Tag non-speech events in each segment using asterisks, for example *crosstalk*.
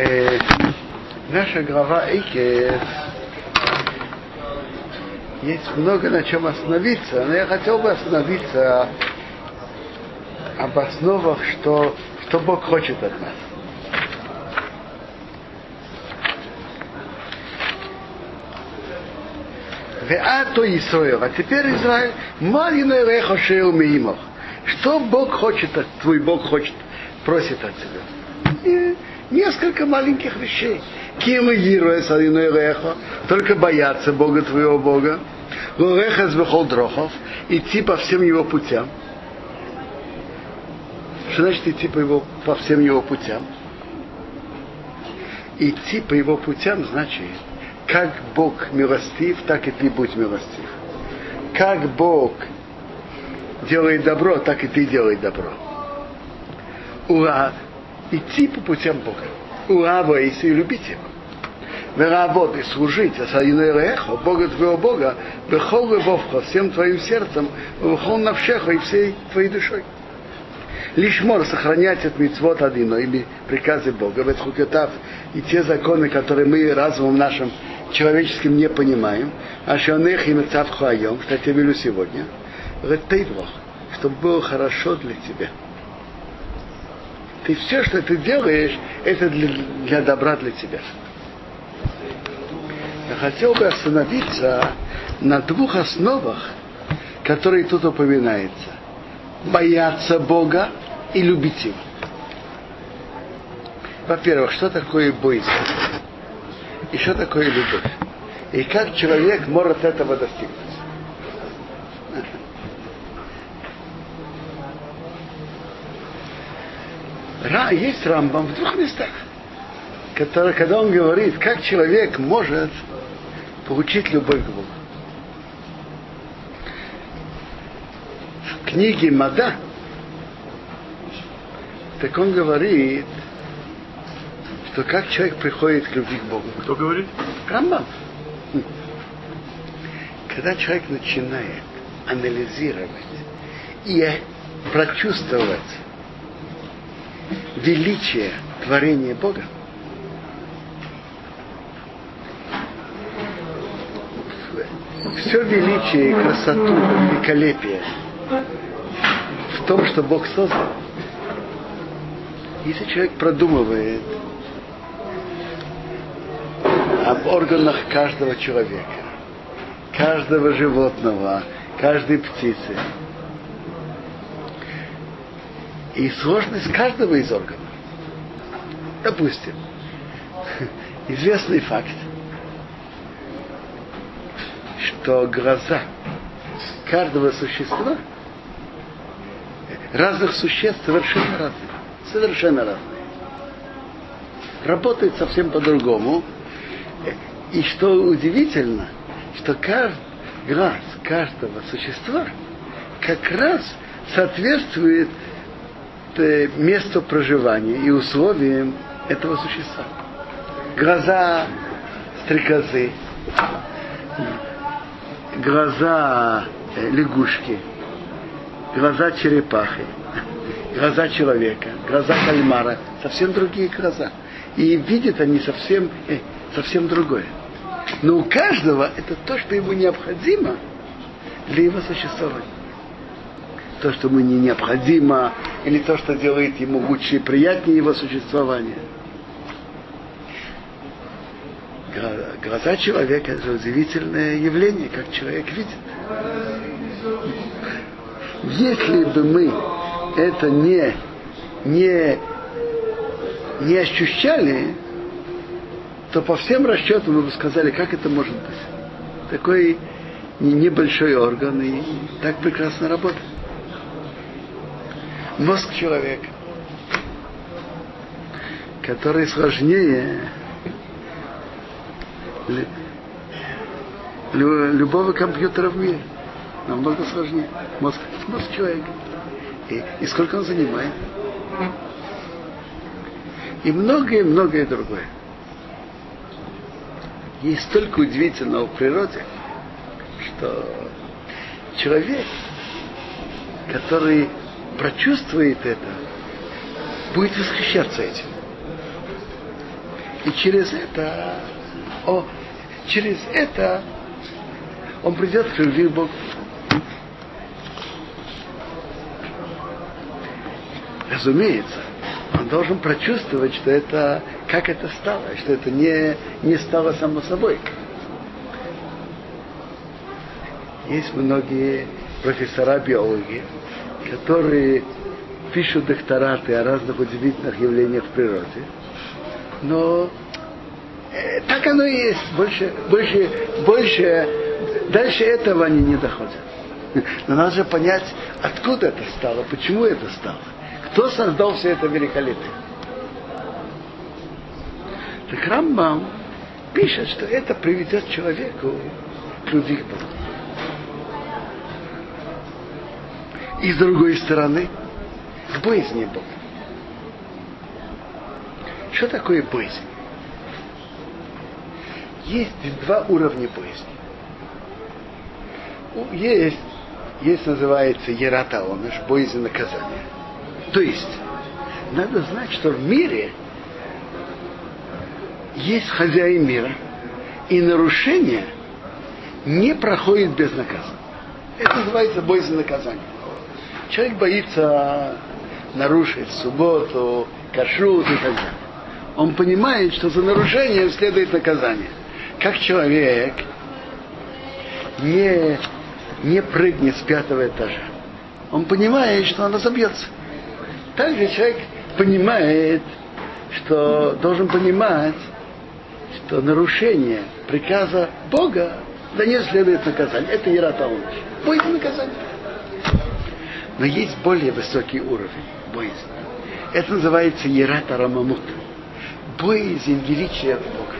Э, наша глава Эйкес есть много на чем остановиться, но я хотел бы остановиться об основах, что, что Бог хочет от нас. Веато Исраил. А теперь Израиль. Малиной рехошеу миимов. Что Бог хочет, твой Бог хочет, просит от тебя? И несколько маленьких вещей. Ким рехо, только бояться Бога твоего Бога. Лореха с дрохов, идти по всем его путям. Что значит идти по, его, по всем его путям? Идти по его путям значит как Бог милостив, так и ты будь милостив. Как Бог делает добро, так и ты делай добро. Ура! Идти по путям Бога. Ура, и любить его. Веработ и служить, а садиной рехо, Бога твоего Бога, бехол вовха, всем твоим сердцем, бехол навшеха и всей твоей душой. Лишь мор сохранять от митцвот одино, или приказы Бога, ветхукетав, и те законы, которые мы разумом нашим человеческим не понимаем, а шанех и мецав хуайом, что я тебе велю сегодня, ретейвлох, чтобы было хорошо для тебя. Ты все, что ты делаешь, это для, для добра для тебя. Я хотел бы остановиться на двух основах, которые тут упоминаются. Бояться Бога и любить Его. Во-первых, что такое бойся? и что такое любовь. И как человек может этого достигнуть. Есть Рамбам в двух местах, который, когда он говорит, как человек может получить любовь к Богу. В книге Мада, так он говорит, что как человек приходит к любви к Богу. Кто говорит? Рамбам. Когда человек начинает анализировать и прочувствовать величие творения Бога, все величие, красоту, великолепие в том, что Бог создал. Если человек продумывает об органах каждого человека, каждого животного, каждой птицы. И сложность каждого из органов. Допустим, *laughs* известный факт, что глаза каждого существа, разных существ совершенно разные. Совершенно разные. Работает совсем по-другому, и что удивительно, что каждый глаз каждого существа как раз соответствует месту проживания и условиям этого существа. Глаза стрекозы, глаза э, лягушки, глаза черепахи, глаза человека, глаза кальмара, совсем другие глаза. И видят они совсем, э, совсем другое. Но у каждого это то, что ему необходимо для его существования. То, что ему не необходимо, или то, что делает ему лучше и приятнее его существование. Глаза человека это удивительное явление, как человек видит. Если бы мы это не, не, не ощущали, то по всем расчетам мы бы сказали, как это может быть. Такой небольшой орган и так прекрасно работает. Мозг человека, который сложнее любого компьютера в мире. Намного сложнее. Мозг, мозг человека. И, и сколько он занимает. И многое-многое другое есть столько удивительного в природе, что человек, который прочувствует это, будет восхищаться этим. И через это, о, через это он придет к любви к Богу. Разумеется, он должен прочувствовать, что это, как это стало, что это не, не стало само собой. Есть многие профессора биологии, которые пишут доктораты о разных удивительных явлениях в природе, но э, так оно и есть. Больше, больше, больше, дальше этого они не доходят. *laughs* Но надо же понять, откуда это стало, почему это стало. Кто создал все это великолепие? Так Рамбам пишет, что это приведет человеку к любви к Богу. И с другой стороны, к боязни Бога. Что такое боязнь? Есть два уровня боязни. Есть, есть называется Ерата Оныш, боязнь наказания. То есть, надо знать, что в мире есть хозяин мира, и нарушение не проходит без наказа. Это называется боязнь наказания. Человек боится нарушить субботу, кашрут и так далее. Он понимает, что за нарушение следует наказание. Как человек не, не прыгнет с пятого этажа. Он понимает, что он разобьется. Также человек понимает, что должен понимать, что нарушение приказа Бога да не следует наказание. Это Иратаун. Будет наказание. Но есть более высокий уровень боязни. Это называется Ерата Рамамут. Боязнь величия Бога.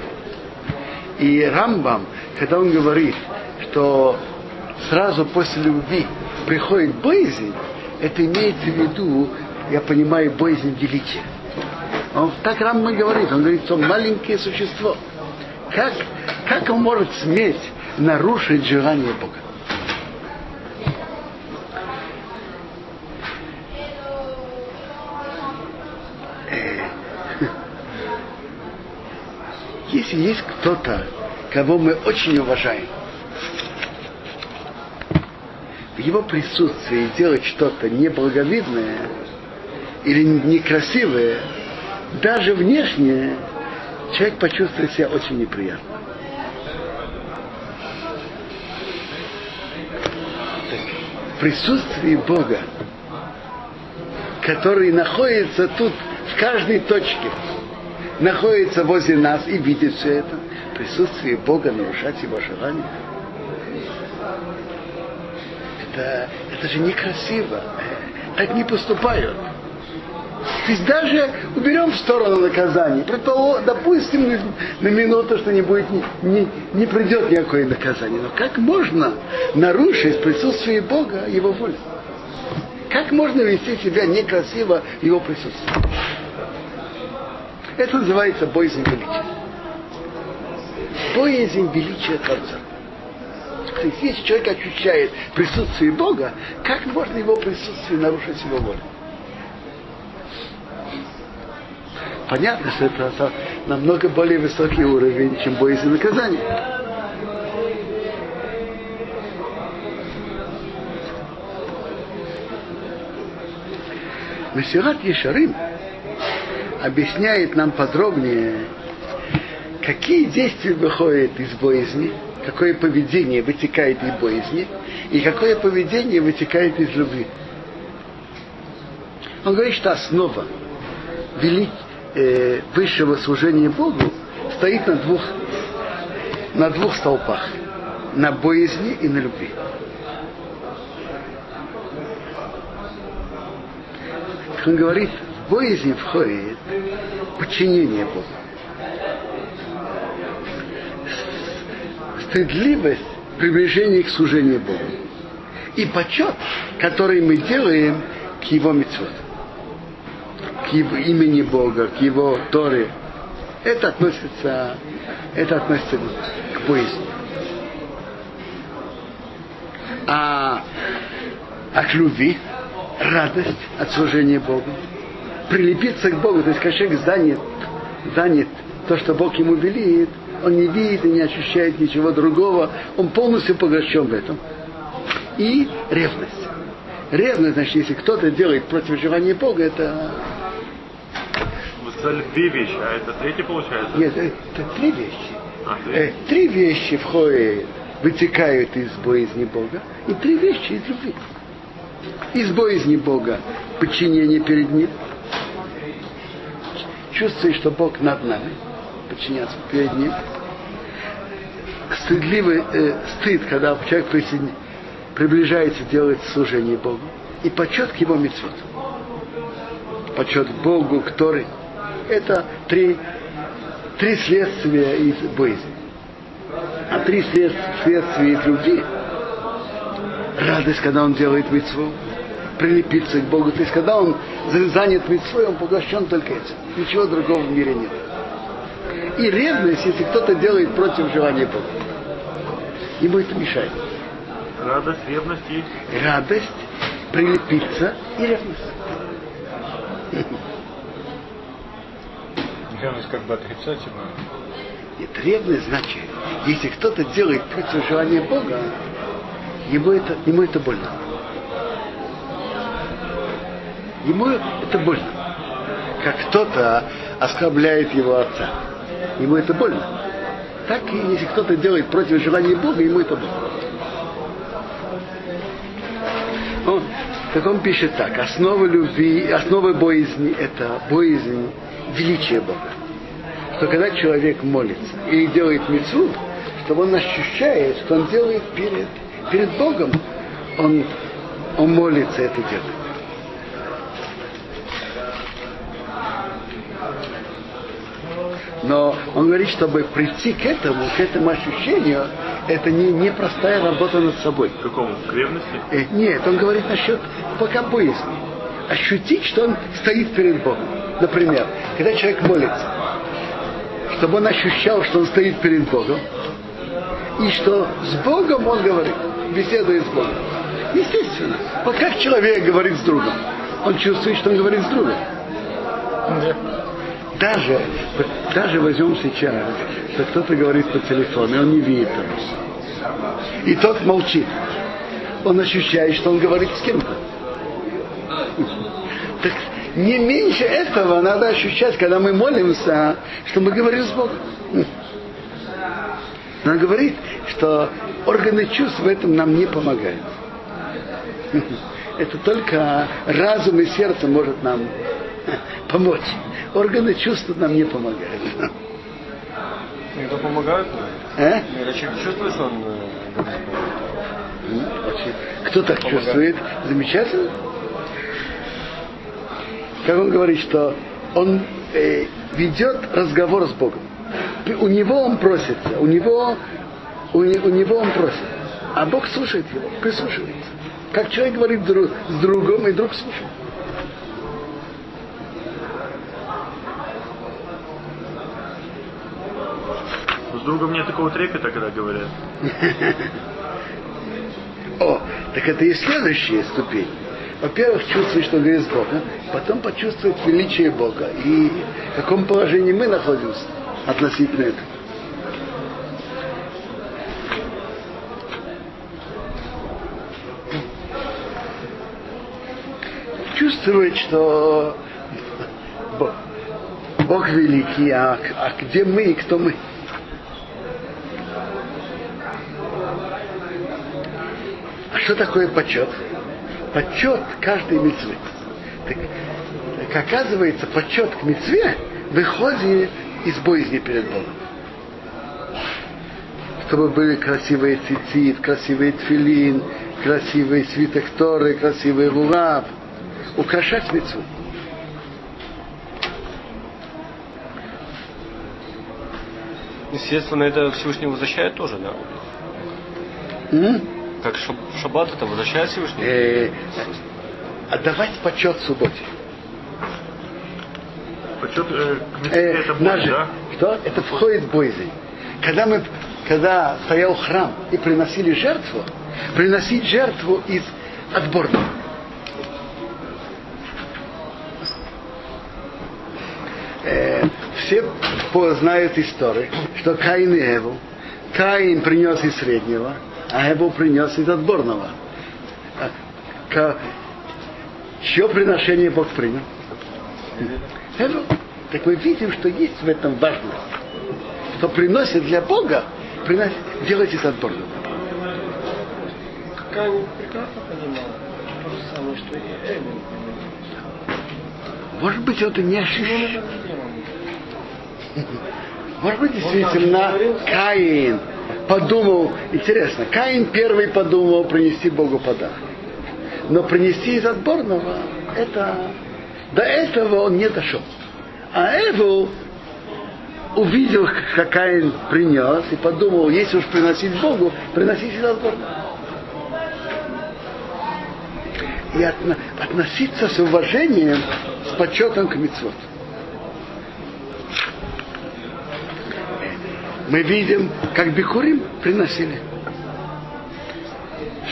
И Рамбам, когда он говорит, что сразу после любви приходит боязнь, это имеется в виду, я понимаю, боязнь величия. Он, так Рамбам говорит, он говорит, что он маленькое существо. Как, как он может сметь нарушить желание Бога? Если есть кто-то, кого мы очень уважаем, в его присутствии делать что-то неблаговидное или некрасивое, даже внешне, человек почувствует себя очень неприятно. в присутствии Бога, который находится тут в каждой точке, находится возле нас и видит все это, присутствие Бога нарушать его желание. Это, это же некрасиво. Так не поступают. То есть даже уберем в сторону наказания. Допустим, на минуту, что не будет, не, не придет никакое наказание. Но как можно нарушить присутствие Бога, Его волю? Как можно вести себя некрасиво в Его присутствии? Это называется боязнь величия. Боязнь величия Творца. То есть, если человек ощущает присутствие Бога, как можно его присутствие нарушить его волю? Понятно, что это намного более высокий уровень, чем боязнь наказания. Мессират Ешарим объясняет нам подробнее, какие действия выходят из боязни, какое поведение вытекает из боязни, и какое поведение вытекает из любви. Он говорит, что основа вели, э, высшего служения Богу стоит на двух, на двух столпах. На боязни и на любви. Он говорит, боязнь входит подчинение Богу. Стыдливость приближение к служению Богу. И почет, который мы делаем к Его митцвот. К его имени Бога, к Его Торе. Это относится, это относится к боязни. А, а к любви, радость от служения Богу прилепиться к Богу, то есть человек занят, занят то, что Бог ему велит, он не видит и не ощущает ничего другого, он полностью поглощен в этом. И ревность. Ревность, значит, если кто-то делает против желания Бога, это... Вы сказали две вещи, а это третья получается? Нет, это три вещи. А, три. Э, три вещи входят, вытекают из боязни Бога, и три вещи из любви. Из боязни Бога подчинение перед Ним, чувствует, что Бог над нами, подчиняться перед Ним. Стыдливый э, стыд, когда человек приближается делать служение Богу. И почет к его мецвод. Почет Богу, который это три, три следствия из боязни. А три следствия из любви. Радость, когда он делает мецву, прилепиться к Богу. То есть, когда он занят мецвой, он поглощен только этим. Ничего другого в мире нет. И ревность, если кто-то делает против желания Бога. Ему это мешает. Радость, ревность и... Радость, прилепиться и ревность. Ревность как бы отрицательная. Нет, ревность значит, если кто-то делает против желания Бога, ему это, ему это больно. Ему это больно. Как кто-то оскорбляет его отца. Ему это больно. Так и если кто-то делает против желания Бога, ему это больно. Он, так он пишет так, основа любви, основа боязни – это боязнь величия Бога. Что когда человек молится и делает мецву, чтобы он ощущает, что он делает перед, перед Богом, он, он молится это делает. Но он говорит, чтобы прийти к этому, к этому ощущению, это не, не простая работа над собой. К какому? К ревности? Э, нет, он говорит насчет пока боязни. Ощутить, что он стоит перед Богом. Например, когда человек молится, чтобы он ощущал, что он стоит перед Богом, и что с Богом он говорит, беседует с Богом. Естественно, вот как человек говорит с другом, он чувствует, что он говорит с другом. Даже, даже возьмем сейчас, что кто-то говорит по телефону, и он не видит этого. И тот молчит. Он ощущает, что он говорит с кем-то. *laughs* Так не меньше этого надо ощущать, когда мы молимся, что мы говорим с Богом. *laughs* Она говорит, что органы чувств в этом нам не помогают. *laughs* Это только разум и сердце может нам помочь. Органы чувств нам не помогают. Иногда помогают, А? Человек чувствует, что он э. Кто так Помогает. чувствует? Замечательно. Как он говорит, что он э, ведет разговор с Богом. У него он просится, у него, у, у него он просит. А Бог слушает его, прислушивается. Как человек говорит друг, с другом, и друг слушает. С другом нет такого трепета, когда говорят. *laughs* О, так это и следующая ступень. Во-первых, чувствовать, что говорит с Богом, потом почувствовать величие Бога и в каком положении мы находимся относительно этого. Чувствовать, что Бог, Бог великий, а, а где мы и кто мы? Что такое почет? Почет каждой мецвы. Так, так оказывается, почет к мецве выходит из боязни перед Богом. Чтобы были красивые цицит, красивый тфилин, красивый свиток Торы, красивый лулав. Украшать мецву. Естественно, это Всевышний возвращает тоже, да? М? Как шаб- шаббат это возвращает Всевышний? Э, отдавать почет субботе. Почет э, Э, это боль, же- да? Что? Это входит в боязнь. Когда мы, когда стоял храм и приносили жертву, приносить жертву из отборного. Э, все знают историю, что Каин и Эву. Каин принес из среднего, а Эву принес из отборного. А, Чье приношение Бог принял? Эву. Так мы видим, что есть в этом важность. Что приносит для Бога, приносит, делать из отборного. Каин прекрасно понимал то же самое, что и Эвель. Может быть, это не это сделал. Может быть, действительно, Каин подумал, интересно, Каин первый подумал принести Богу подарок. Но принести из отборного, это, до этого он не дошел. А Эву увидел, как Каин принес, и подумал, если уж приносить Богу, приносить из отборного. И отно- относиться с уважением, с почетом к митцвоту. Мы видим, как Бикурим приносили.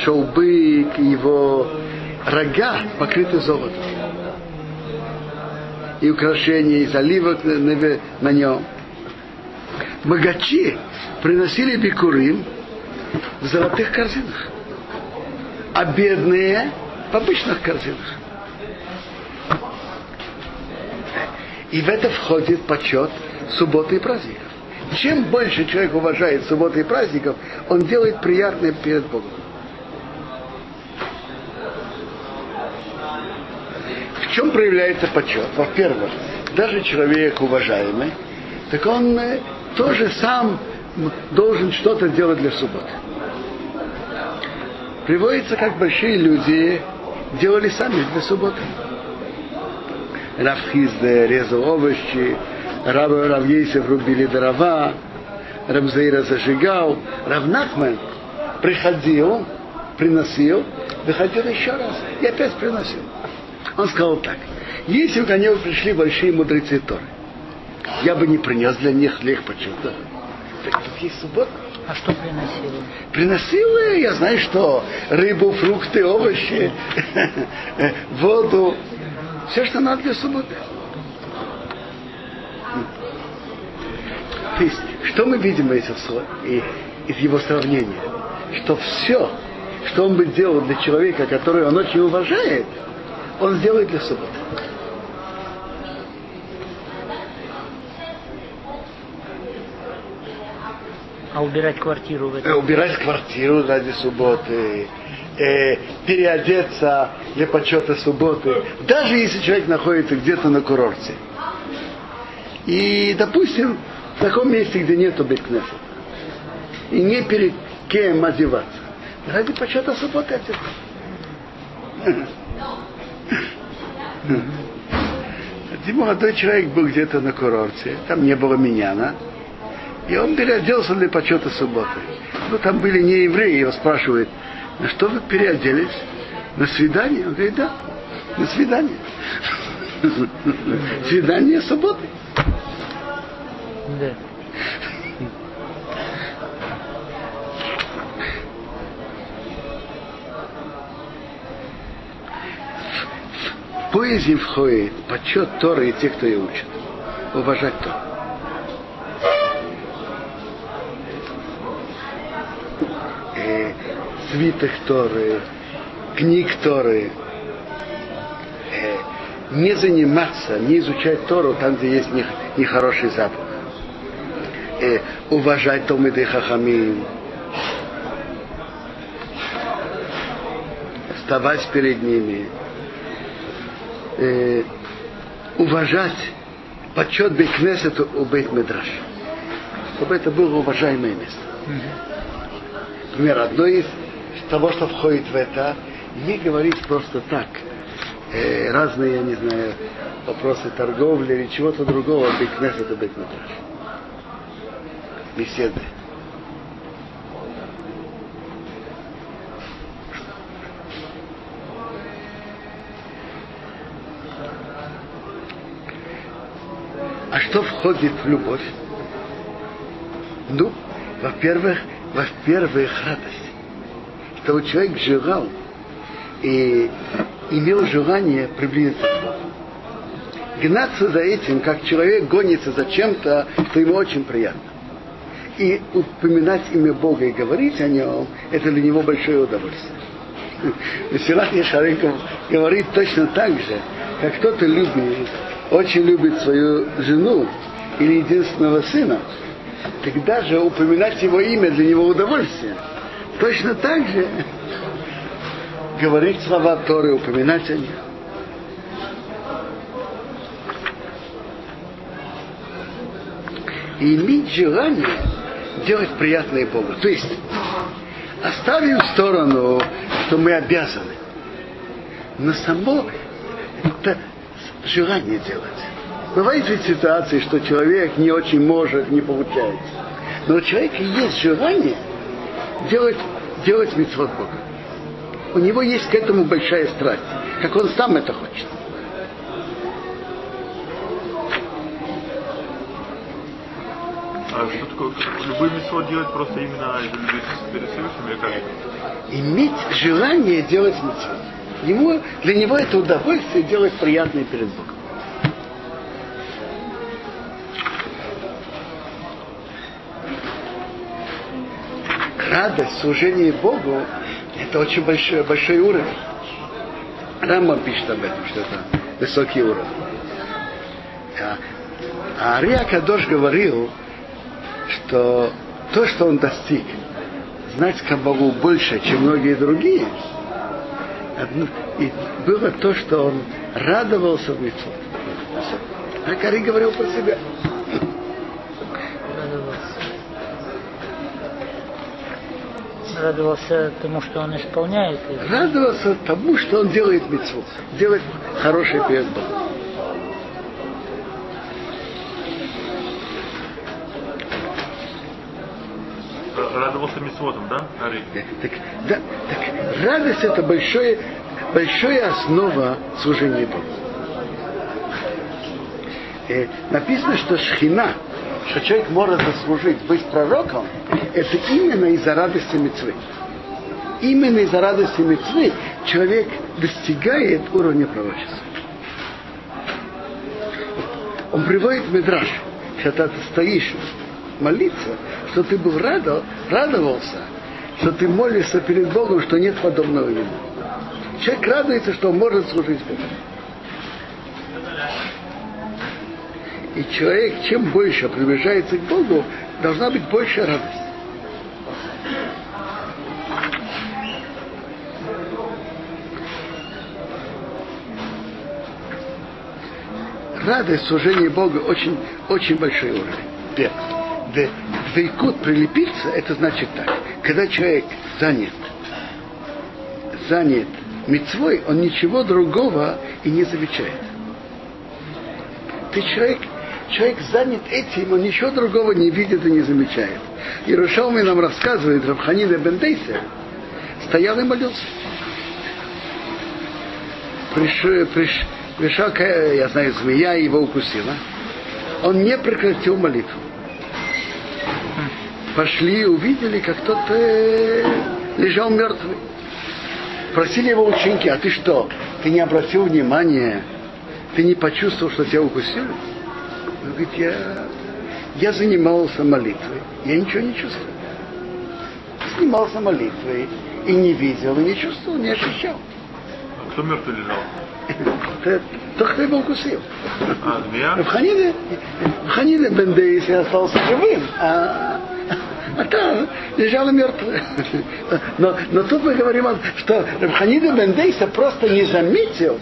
Шел бык, его рога покрыты золотом. И украшения из оливок на, на- нем. Богачи приносили бикурим в золотых корзинах. А бедные в обычных корзинах. И в это входит почет субботы и праздников. Чем больше человек уважает субботы и праздников, он делает приятное перед Богом. В чем проявляется почет? Во-первых, даже человек уважаемый, так он э, тоже сам должен что-то делать для субботы. Приводится, как большие люди делали сами для субботы. Равхизде резал овощи, Рав, Равейсев рубили дрова, Рамзейра зажигал, Равнахман приходил, приносил, выходил еще раз и опять приносил. Он сказал так, если ко мне пришли большие мудрецы Торы, я бы не принес для них хлеб почему-то. Так тут есть суббота. А что приносил? Приносил, э, я знаю что, рыбу, фрукты, овощи, *laughs* воду, все, что надо для субботы. То есть, что мы видим из, из, его сравнения? Что все, что он бы делал для человека, который он очень уважает, он сделает для субботы. А убирать квартиру в Э, этом? убирать квартиру ради субботы, э, переодеться для почета субботы, даже если человек находится где-то на курорте. И, допустим, в таком месте, где нету бекнеса. И не перед кем одеваться. Ради почета субботы одеваться. Один молодой человек был где-то на курорте, там не было миняна, и он переоделся для почета субботы. Ну, там были не евреи, его спрашивают, на что вы переоделись? На свидание? Он говорит, да, на свидание. *laughs* Свидание субботы. Да. В поэзии входит почет Торы и тех, кто ее учит. Уважать Тору. Э, свиток Торы, книг Торы. Э, не заниматься, не изучать Тору там, где есть не- нехороший запах. Э, уважать Талмиды Хахамим. Вставать перед ними. Э, уважать почет Бейкнесету у Бейт Медраш. Чтобы это было уважаемое место. Например, одно из того, что входит в это, не говорить просто так. Э, разные, я не знаю, вопросы торговли или чего-то другого, Бейкнесету Бейт Медраш. Беседы. А что входит в любовь? Ну, во-первых, во-первых, радость. Чтобы человек желал и имел желание приблизиться к Богу. гнаться за этим, как человек гонится за чем-то, что ему очень приятно. И упоминать имя Бога и говорить о нем, это для него большое удовольствие. Месилат Ешаренков говорит точно так же, как кто-то любит, очень любит свою жену или единственного сына, тогда же упоминать его имя для него удовольствие. Точно так же говорить слова Торы, упоминать о них. И иметь желание делать приятное Богу. То есть оставим в сторону, что мы обязаны. Но само это желание делать. Бывают ведь ситуации, что человек не очень может, не получается. Но у человека есть желание делать, делать митцвот Бога. У него есть к этому большая страсть, как он сам это хочет. А что такое? Любой митцвот делать просто именно из любви перед Всевышним или как? Иметь желание делать митцвот. Ему, для него это удовольствие делать приятное перед Богом. радость, служение Богу, это очень большой, большой уровень. Рамбам пишет об этом, что это высокий уровень. А, а Ария Кадош говорил, что то, что он достиг, знать к Богу больше, чем многие другие, и было то, что он радовался в митцвот. А Кари говорил про себя. Радовался тому, что он исполняет. Радовался тому, что он делает митцвот, делает хороший перед Богом. Радовался митцвотом, да? Так, да, так радость это большое, большая основа служения Богу. Э, написано, что шхина, что человек может заслужить быть пророком, это именно из-за радости мецвы. Именно из-за радости мецвы человек достигает уровня пророчества. Он приводит Медраж, когда ты стоишь молиться, что ты был радо, радовался, что ты молишься перед Богом, что нет подобного ему. Человек радуется, что он может служить Богу. И человек, чем больше приближается к Богу, должна быть больше радость. Радость служения Богу очень, очень большой уровень. Двейкут прилепиться, это значит так. Когда человек занят, занят мецвой, он ничего другого и не замечает. Ты человек, человек занят этим, он ничего другого не видит и не замечает. И Рушалми нам рассказывает, Рабханида Бендейса стоял и молился. Пришел, приш, пришла, я знаю, змея его укусила. Он не прекратил молитву. Пошли и увидели, как кто-то лежал мертвый. Просили его ученики, а ты что, ты не обратил внимания, ты не почувствовал, что тебя укусили? Он говорит, я, я занимался молитвой, я ничего не чувствую. Занимался молитвой и не видел, и не чувствовал, не ощущал. А кто мертвый лежал? Тот, кто его укусил. А, змея? В Ханиде, в Ханиде Бендейс остался живым, а, а там лежала мертвая. Но, но тут мы говорим, что Рабханида Бендейса просто не заметил,